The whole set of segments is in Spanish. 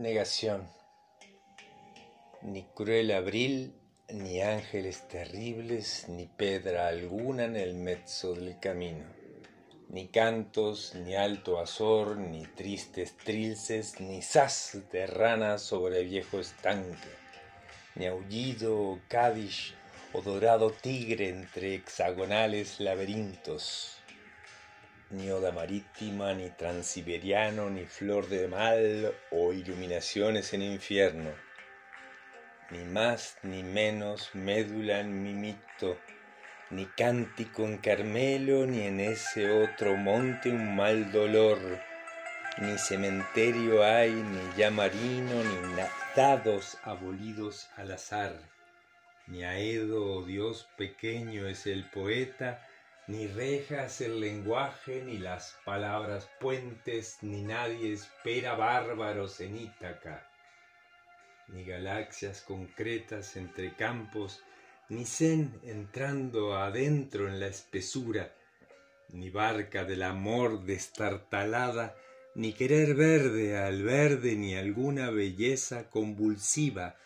Negación. Ni cruel abril, ni ángeles terribles, ni pedra alguna en el mezzo del camino. Ni cantos, ni alto azor, ni tristes trilces, ni sas de rana sobre viejo estanque, ni aullido o cádiz o dorado tigre entre hexagonales laberintos ni oda marítima, ni transiberiano, ni flor de mal o iluminaciones en infierno, ni más ni menos médula en mi mito, ni cántico en Carmelo, ni en ese otro monte un mal dolor, ni cementerio hay, ni ya marino, ni dados abolidos al azar, ni Aedo, oh Dios pequeño, es el poeta, ni rejas el lenguaje, ni las palabras puentes, ni nadie espera bárbaros en Ítaca, ni galaxias concretas entre campos, ni zen entrando adentro en la espesura, ni barca del amor destartalada, ni querer verde al verde, ni alguna belleza convulsiva,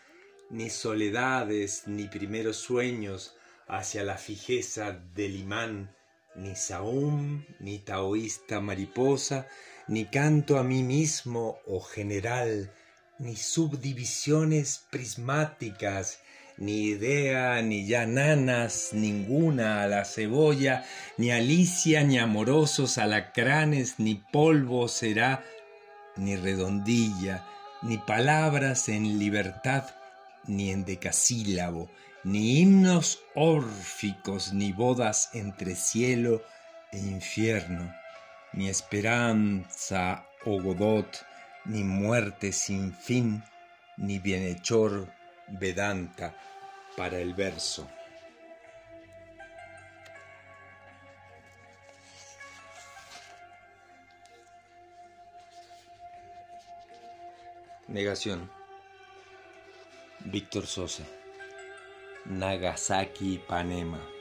ni soledades, ni primeros sueños, hacia la fijeza del imán, ni saúm, ni taoísta mariposa, ni canto a mí mismo o general, ni subdivisiones prismáticas, ni idea, ni ya nanas, ninguna a la cebolla, ni alicia, ni amorosos alacranes, ni polvo será, ni redondilla, ni palabras en libertad, ni en decasílabo, ni himnos órficos, ni bodas entre cielo e infierno, ni esperanza o godot, ni muerte sin fin, ni bienhechor Vedanta para el verso. Negación. Víctor Sosa. Nagasaki, Panema.